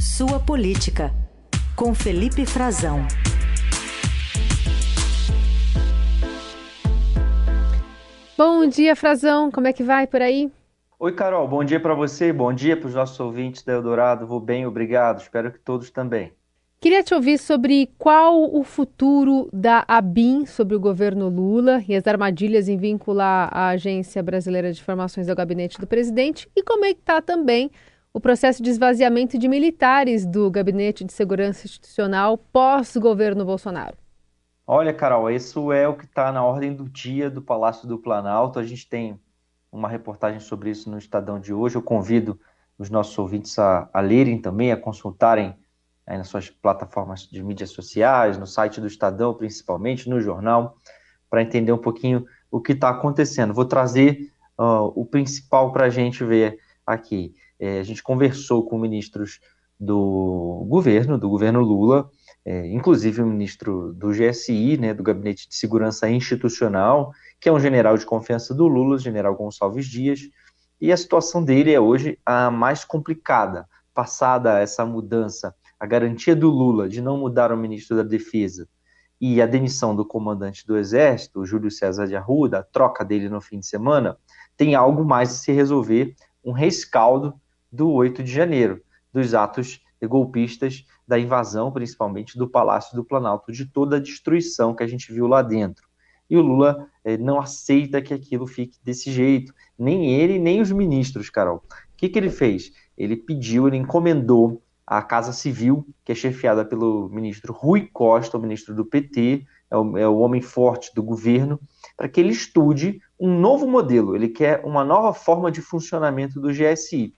Sua Política, com Felipe Frazão. Bom dia, Frazão. Como é que vai por aí? Oi, Carol. Bom dia para você. Bom dia para os nossos ouvintes da Eldorado. Vou bem, obrigado. Espero que todos também. Queria te ouvir sobre qual o futuro da ABIN sobre o governo Lula e as armadilhas em vincular a Agência Brasileira de Informações ao gabinete do presidente e como é que está também o processo de esvaziamento de militares do Gabinete de Segurança Institucional pós-governo Bolsonaro. Olha, Carol, isso é o que está na ordem do dia do Palácio do Planalto. A gente tem uma reportagem sobre isso no Estadão de hoje. Eu convido os nossos ouvintes a, a lerem também, a consultarem aí nas suas plataformas de mídias sociais, no site do Estadão, principalmente, no jornal, para entender um pouquinho o que está acontecendo. Vou trazer uh, o principal para a gente ver aqui. É, a gente conversou com ministros do governo, do governo Lula, é, inclusive o ministro do GSI, né, do Gabinete de Segurança Institucional, que é um general de confiança do Lula, o general Gonçalves Dias, e a situação dele é hoje a mais complicada. Passada essa mudança a garantia do Lula de não mudar o ministro da Defesa e a demissão do comandante do Exército, Júlio César de Arruda, a troca dele no fim de semana, tem algo mais a se resolver, um rescaldo do 8 de janeiro, dos atos golpistas da invasão, principalmente do Palácio do Planalto, de toda a destruição que a gente viu lá dentro. E o Lula eh, não aceita que aquilo fique desse jeito, nem ele, nem os ministros, Carol. O que, que ele fez? Ele pediu, ele encomendou a Casa Civil, que é chefiada pelo ministro Rui Costa, o ministro do PT, é o, é o homem forte do governo, para que ele estude um novo modelo. Ele quer uma nova forma de funcionamento do GSI.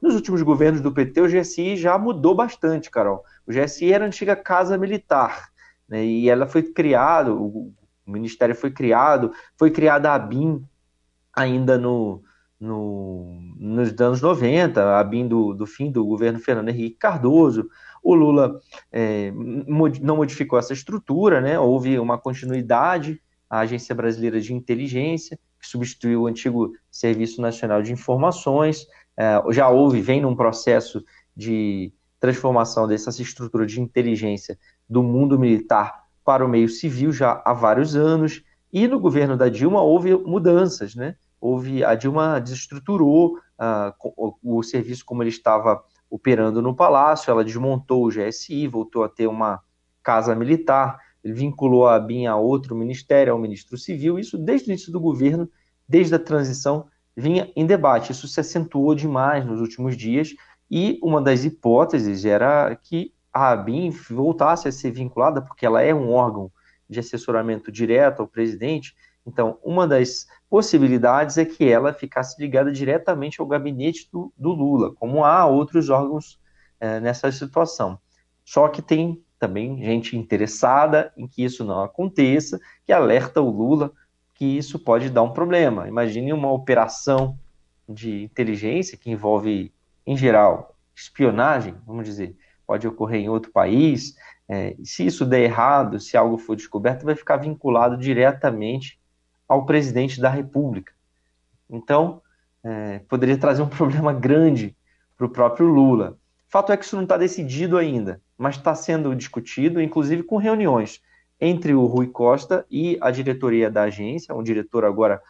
Nos últimos governos do PT, o GSI já mudou bastante, Carol. O GSI era a antiga Casa Militar, né, e ela foi criada, o, Ministério foi criado, foi criada a BIM ainda no, no, nos anos 90, a BIM do, do, fim do governo Fernando Henrique Cardoso. O Lula é, não modificou essa estrutura, né? houve uma continuidade à Agência Brasileira de Inteligência, que substituiu o antigo Serviço Nacional de Informações. É, já houve, vem num processo de transformação dessa estrutura de inteligência do mundo militar para o meio civil já há vários anos. E no governo da Dilma houve mudanças, né? houve a Dilma desestruturou uh, o, o, serviço como ele estava operando no palácio, ela desmontou o GSI, voltou a ter uma casa militar, ele vinculou a BIM a outro ministério, ao ministro civil, isso desde o início do governo, desde a transição, vinha em debate. Isso se acentuou demais nos últimos dias e uma das hipóteses era que a ABIN voltasse a ser vinculada, porque ela é um órgão de assessoramento direto ao presidente, então, uma das possibilidades é que ela ficasse ligada diretamente ao gabinete do, do Lula, como há outros órgãos é, nessa situação. Só que tem também gente interessada em que isso não aconteça, que alerta o Lula que isso pode dar um problema. Imagine uma operação de inteligência que envolve, em geral, espionagem, vamos dizer, pode ocorrer em outro país. É, se isso der errado, se algo for descoberto, vai ficar vinculado diretamente ao presidente da República. Então, é, poderia trazer um problema grande para o próprio Lula. Fato é que isso não está decidido ainda, mas está sendo discutido, inclusive com reuniões entre o Rui Costa e a diretoria da agência. O diretor agora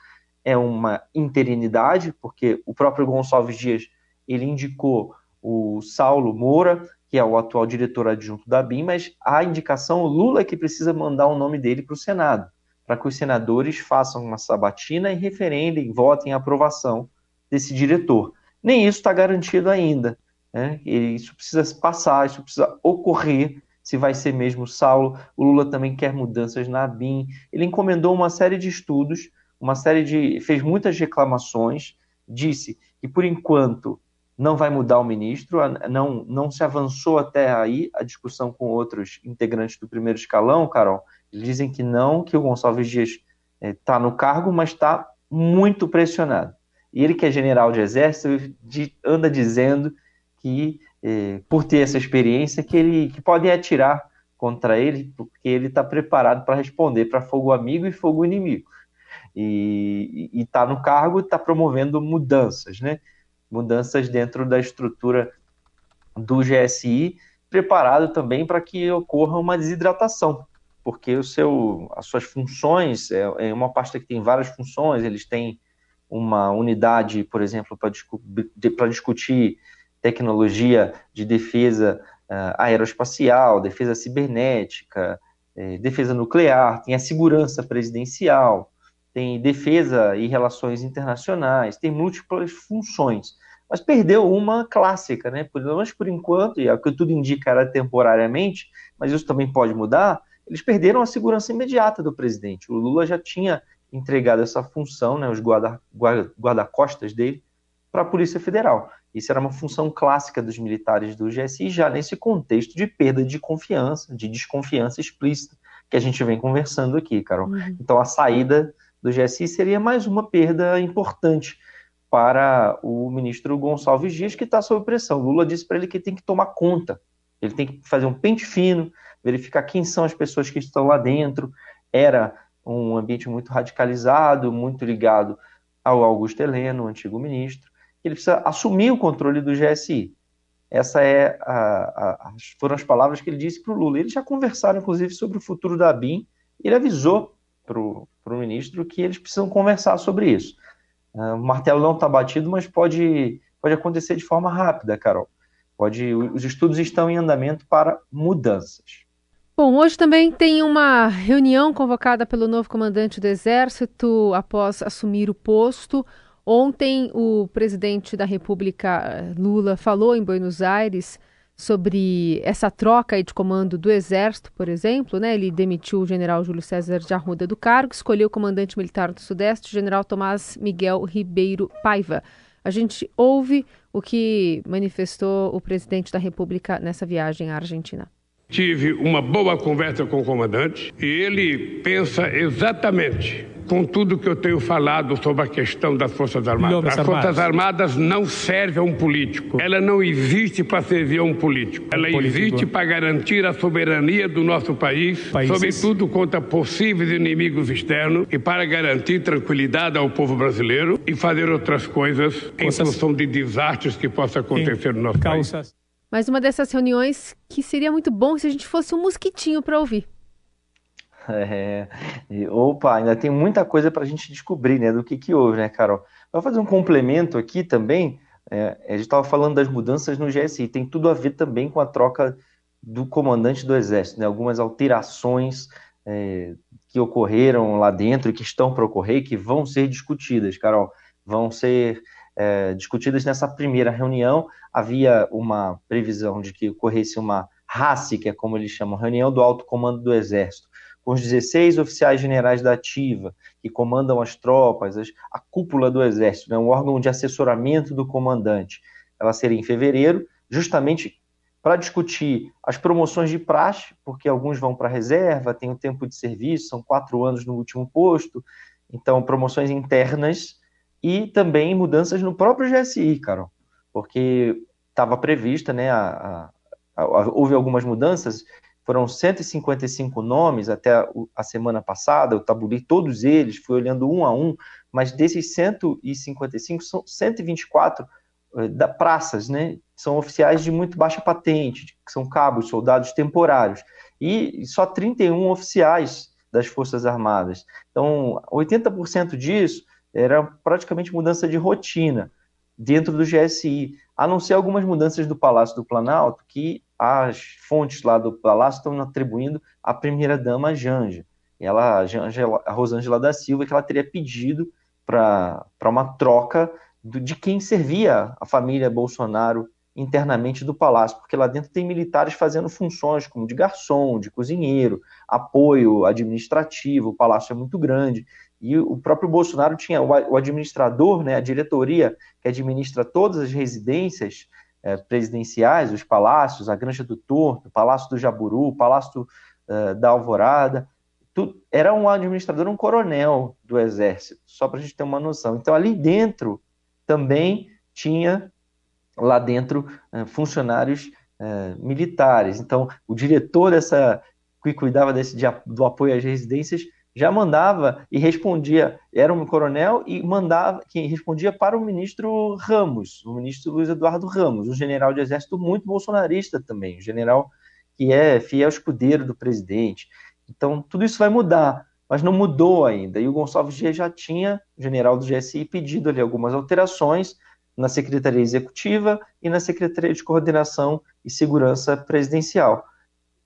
é uma interinidade, porque o próprio Gonçalves Dias ele indicou o Saulo Moura, que é o atual diretor adjunto da BIM, mas a indicação, Lula é que precisa mandar o nome dele para o Senado para que os senadores façam uma sabatina e referendem, votem a aprovação desse diretor. Nem isso está garantido ainda. Né? Isso precisa passar, isso precisa ocorrer. Se vai ser mesmo Saulo, o Lula também quer mudanças na BIM. Ele encomendou uma série de estudos, uma série de. fez muitas reclamações, disse que por enquanto não vai mudar o ministro, não, não se avançou até aí a discussão com outros integrantes do primeiro escalão, Carol, dizem que não, que o Gonçalves Dias está eh, no cargo, mas está muito pressionado. E ele, que é general de exército, de, anda dizendo que, por ter essa experiência, que, ele, que podem atirar contra ele, porque ele está preparado para responder para fogo amigo e fogo inimigo. E está no cargo está promovendo mudanças, né? Mudanças dentro da estrutura do GSI, preparado também para que ocorra uma desidratação, porque o seu, as suas funções, é, é uma pasta que tem várias funções, eles têm uma unidade, por exemplo, para discu discutir tecnologia de defesa uh, aeroespacial, defesa cibernética, eh, defesa nuclear, tem a segurança presidencial, tem defesa e relações internacionais, tem múltiplas funções, mas perdeu uma clássica, né? Pelo menos por enquanto, e é o que tudo indica era temporariamente, mas isso também pode mudar. Eles perderam a segurança imediata do presidente. O Lula já tinha entregado essa função, né, os guarda-costas guarda dele, para a Polícia Federal. Isso era uma função clássica dos militares do GSI, já nesse contexto de perda de confiança, de desconfiança explícita, que a gente vem conversando aqui, Carol. Uhum. Então, a saída do GSI seria mais uma perda importante para o ministro Gonçalves Dias, que está sob pressão. Lula disse para ele que tem que tomar conta, ele tem que fazer um pente fino, verificar quem são as pessoas que estão lá dentro. Era um ambiente muito radicalizado, muito ligado ao Augusto Heleno, o antigo ministro. Ele precisa assumir o controle do GSI. Essa é foram as palavras que ele disse para o Lula. Eles já conversaram, inclusive, sobre o futuro da BIM. Ele avisou para o ministro que eles precisam conversar sobre isso. Uh, o martelo não está batido, mas pode, pode acontecer de forma rápida, Carol. Pode, os estudos estão em andamento para mudanças. Bom, hoje também tem uma reunião convocada pelo novo comandante do Exército após assumir o posto. Ontem, o presidente da República, Lula, falou em Buenos Aires sobre essa troca de comando do Exército, por exemplo. Né? Ele demitiu o general Júlio César de Arruda do cargo, escolheu o comandante militar do Sudeste, o general Tomás Miguel Ribeiro Paiva. A gente ouve o que manifestou o presidente da República nessa viagem à Argentina. Tive uma boa conversa com o comandante e ele pensa exatamente com tudo que eu tenho falado sobre a questão das Forças Armadas. As Forças Armadas não servem a um político. Ela não existe para servir a um político. Ela existe para garantir a soberania do nosso país, Países. sobretudo contra possíveis inimigos externos e para garantir tranquilidade ao povo brasileiro e fazer outras coisas em função de desastres que possam acontecer no nosso país. Mas uma dessas reuniões que seria muito bom se a gente fosse um mosquitinho para ouvir. É, opa, ainda tem muita coisa para a gente descobrir, né, do que que houve, né, Carol? Vou fazer um complemento aqui também. É, a gente estava falando das mudanças no GSI, tem tudo a ver também com a troca do comandante do Exército, né? Algumas alterações é, que ocorreram lá dentro que estão para ocorrer, que vão ser discutidas, Carol, vão ser é, discutidas nessa primeira reunião. Havia uma previsão de que ocorresse uma RACE, que é como eles chamam, reunião do alto comando do Exército, com os 16 oficiais generais da ativa, que comandam as tropas, as, a cúpula do Exército, né, um órgão de assessoramento do comandante. Ela seria em fevereiro, justamente para discutir as promoções de praxe, porque alguns vão para a reserva, tem o um tempo de serviço, são quatro anos no último posto, então promoções internas e também mudanças no próprio GSI, Carol, porque estava prevista, né, a, a, a, houve algumas mudanças, foram 155 nomes até a semana passada, eu tabulei todos eles, fui olhando um a um, mas desses 155, são 124 eh, da praças, né, são oficiais de muito baixa patente, que são cabos, soldados temporários, e só 31 oficiais das Forças Armadas. Então, 80% disso era praticamente mudança de rotina dentro do GSI, a não ser algumas mudanças do Palácio do Planalto, que as fontes lá do Palácio estão atribuindo à primeira-dama Janja. Ela, a Rosângela da Silva, que ela teria pedido para uma troca do, de quem servia a família Bolsonaro internamente do palácio, porque lá dentro tem militares fazendo funções como de garçom, de cozinheiro, apoio administrativo, o palácio é muito grande. E o próprio Bolsonaro tinha o administrador, né, a diretoria que administra todas as residências é, presidenciais, os palácios, a Granja do Torto, o Palácio do Jaburu, o Palácio uh, da Alvorada, tu, era um administrador, um coronel do Exército, só para a gente ter uma noção. Então, ali dentro também tinha, lá dentro, uh, funcionários militares. Então, o diretor dessa, que cuidava desse, de, do apoio às residências já mandava e respondia, era um coronel e mandava, que respondia para o ministro Ramos, o ministro Luiz Eduardo Ramos, um general de exército muito bolsonarista também, um general que é fiel escudeiro do presidente. Então, tudo isso vai mudar, mas não mudou ainda. E o Gonçalves Dias já tinha, general do GSI, pedido ali algumas alterações na Secretaria Executiva e na Secretaria de Coordenação e Segurança Presidencial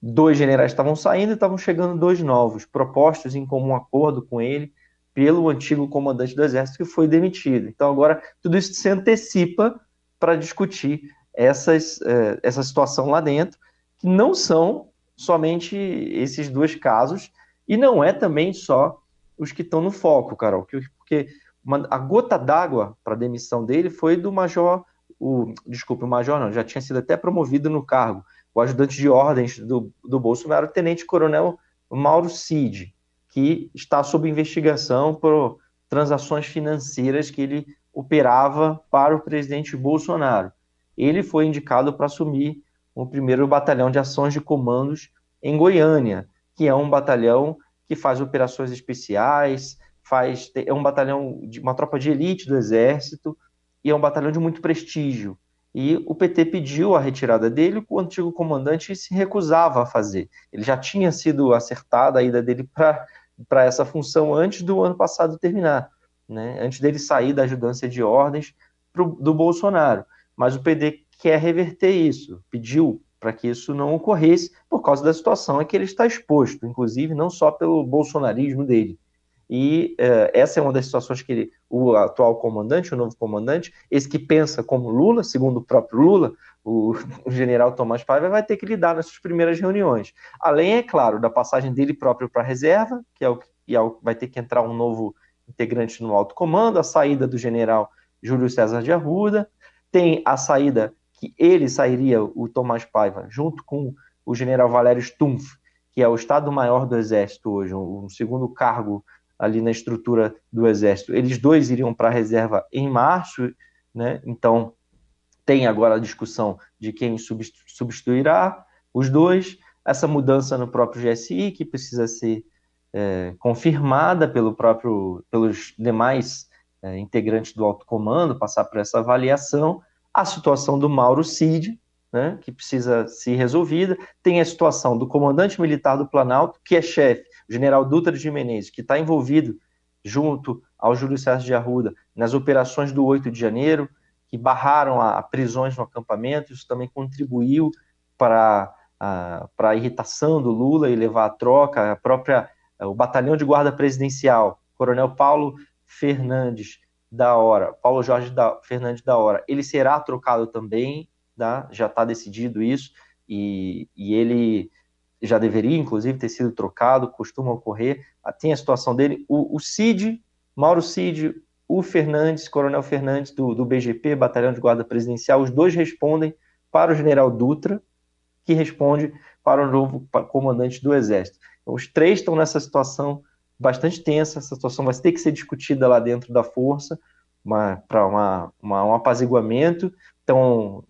dois generais estavam saindo e estavam chegando dois novos, propostos em comum acordo com ele pelo antigo comandante do Exército que foi demitido. Então agora tudo isso se antecipa para discutir essas, eh, essa situação lá dentro, que não são somente esses dois casos e não é também só os que estão no foco, Carol, porque uma, a gota d'água para a demissão dele foi do major, o, desculpe, o major não, já tinha sido até promovido no cargo, o ajudante de ordens do, do Bolsonaro, o tenente-coronel Mauro Cid, que está sob investigação por transações financeiras que ele operava para o presidente Bolsonaro. Ele foi indicado para assumir o primeiro batalhão de ações de comandos em Goiânia, que é um batalhão que faz operações especiais, faz é um batalhão de uma tropa de elite do exército e é um batalhão de muito prestígio e o PT pediu a retirada dele, o antigo comandante se recusava a fazer. Ele já tinha sido acertada a ida dele para essa função antes do ano passado terminar, né? antes dele sair da ajudância de ordens pro, do Bolsonaro. Mas o PT quer reverter isso, pediu para que isso não ocorresse por causa da situação em que ele está exposto, inclusive não só pelo bolsonarismo dele, e uh, essa é uma das situações que o atual comandante, o novo comandante, esse que pensa como Lula, segundo o próprio Lula, o, o general Tomás Paiva vai ter que lidar nessas primeiras reuniões. Além, é claro, da passagem dele próprio para a reserva, que é o que é vai ter que entrar um novo integrante no alto comando, a saída do general Júlio César de Arruda, tem a saída que ele sairia, o Tomás Paiva, junto com o general Valério Stumpf, que é o Estado-Maior do Exército hoje, um segundo cargo ali na estrutura do Exército. Eles dois iriam para a reserva em março, né? então tem agora a discussão de quem substituirá os dois, essa mudança no próprio GSI, que precisa ser é, confirmada pelo próprio, pelos demais é, integrantes do alto comando, passar por essa avaliação, a situação do Mauro Cid, né, que precisa ser resolvida, tem a situação do comandante militar do Planalto, que é chefe general Dutra de Menezes, que está envolvido junto ao Júlio César de Arruda nas operações do 8 de janeiro, que barraram a, a prisões no acampamento, isso também contribuiu para a, para irritação do Lula e levar a troca, a própria, o batalhão de guarda presidencial, coronel Paulo Fernandes da Hora, Paulo Jorge da, Fernandes da Hora, ele será trocado também, tá? já está decidido isso, e, e ele já deveria, inclusive, ter sido trocado, costuma ocorrer. Ah, tem a situação dele. O, o Cid, Mauro Cid, o Fernandes, Coronel Fernandes, do, do BGP, Batalhão de Guarda Presidencial, os dois respondem para o general Dutra, que responde para o novo comandante do Exército. Então, os três estão nessa situação bastante tensa, essa situação vai ter que ser discutida lá dentro da força para uma, uma, um apaziguamento. Então,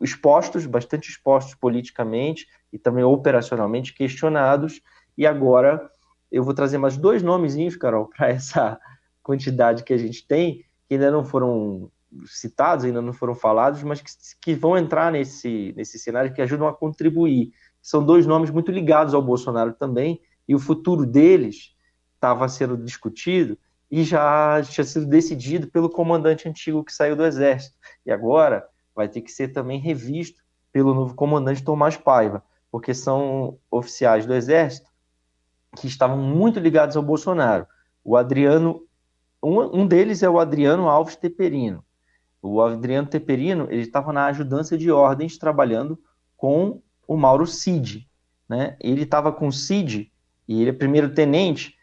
expostos, bastante expostos politicamente e também operacionalmente questionados. E agora eu vou trazer mais dois nomezinhos, Carol, para essa quantidade que a gente tem, que ainda não foram citados, ainda não foram falados, mas que, que vão entrar nesse, nesse cenário, que ajudam a contribuir. São dois nomes muito ligados ao Bolsonaro também, e o futuro deles estava sendo discutido e já tinha sido decidido pelo comandante antigo que saiu do Exército. E agora vai ter que ser também revisto pelo novo comandante Tomás Paiva, porque são oficiais do Exército que estavam muito ligados ao Bolsonaro. O Adriano, um, um deles é o Adriano Alves Teperino. O Adriano Teperino, ele estava na ajudância de ordens trabalhando com o Mauro Cid, né? Ele estava com o Cid e ele é primeiro tenente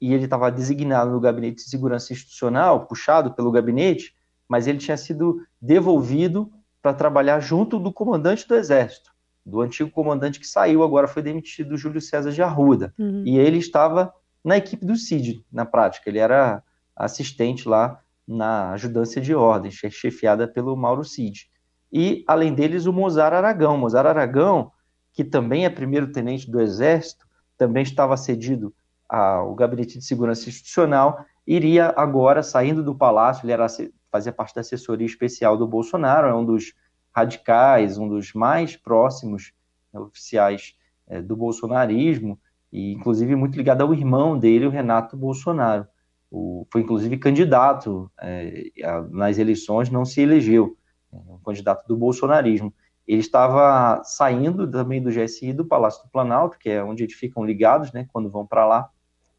e ele estava designado no gabinete de segurança institucional, puxado pelo gabinete, mas ele tinha sido devolvido para trabalhar junto do comandante do Exército, do antigo comandante que saiu, agora foi demitido, Júlio César de Arruda. Uhum. E ele estava na equipe do CID, na prática. Ele era assistente lá na ajudância de ordens, chefiada pelo Mauro Cid. E, além deles, o Mozart Aragão. Mozart Aragão, que também é primeiro-tenente do Exército, também estava cedido a, o Gabinete de Segurança Institucional iria agora, saindo do Palácio, ele era, fazia parte da assessoria especial do Bolsonaro, é um dos radicais, um dos mais próximos né, oficiais é, do bolsonarismo, e inclusive muito ligado ao irmão dele, o Renato Bolsonaro. O, foi inclusive candidato é, nas eleições, não se elegeu, é, um candidato do bolsonarismo. Ele estava saindo também do GSI do Palácio do Planalto, que é onde eles ficam ligados, né, quando vão para lá,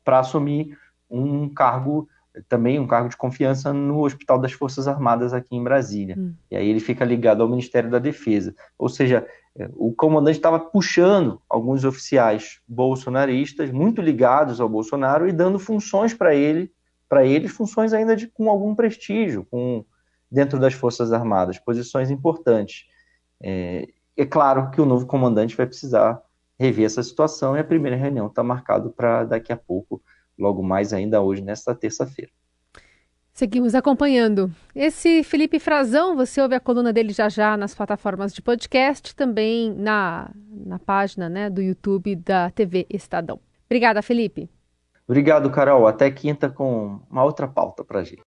para assumir um cargo também um cargo de confiança no Hospital das Forças Armadas aqui em Brasília. Hum. E aí ele fica ligado ao Ministério da Defesa. Ou seja, é, o comandante estava puxando alguns oficiais bolsonaristas, muito ligados ao Bolsonaro, e dando funções para ele, para eles, funções ainda de, com algum prestígio, com dentro das Forças Armadas, posições importantes. É, é claro que o novo comandante vai precisar rever essa situação e a primeira reunião está marcada para daqui a pouco logo mais ainda hoje, nesta terça-feira. Seguimos acompanhando. Esse Felipe Frazão, você ouve a coluna dele já já nas plataformas de podcast, também na, na página né, do YouTube da TV Estadão. Obrigada, Felipe. Obrigado, Carol. Até quinta com uma outra pauta para gente.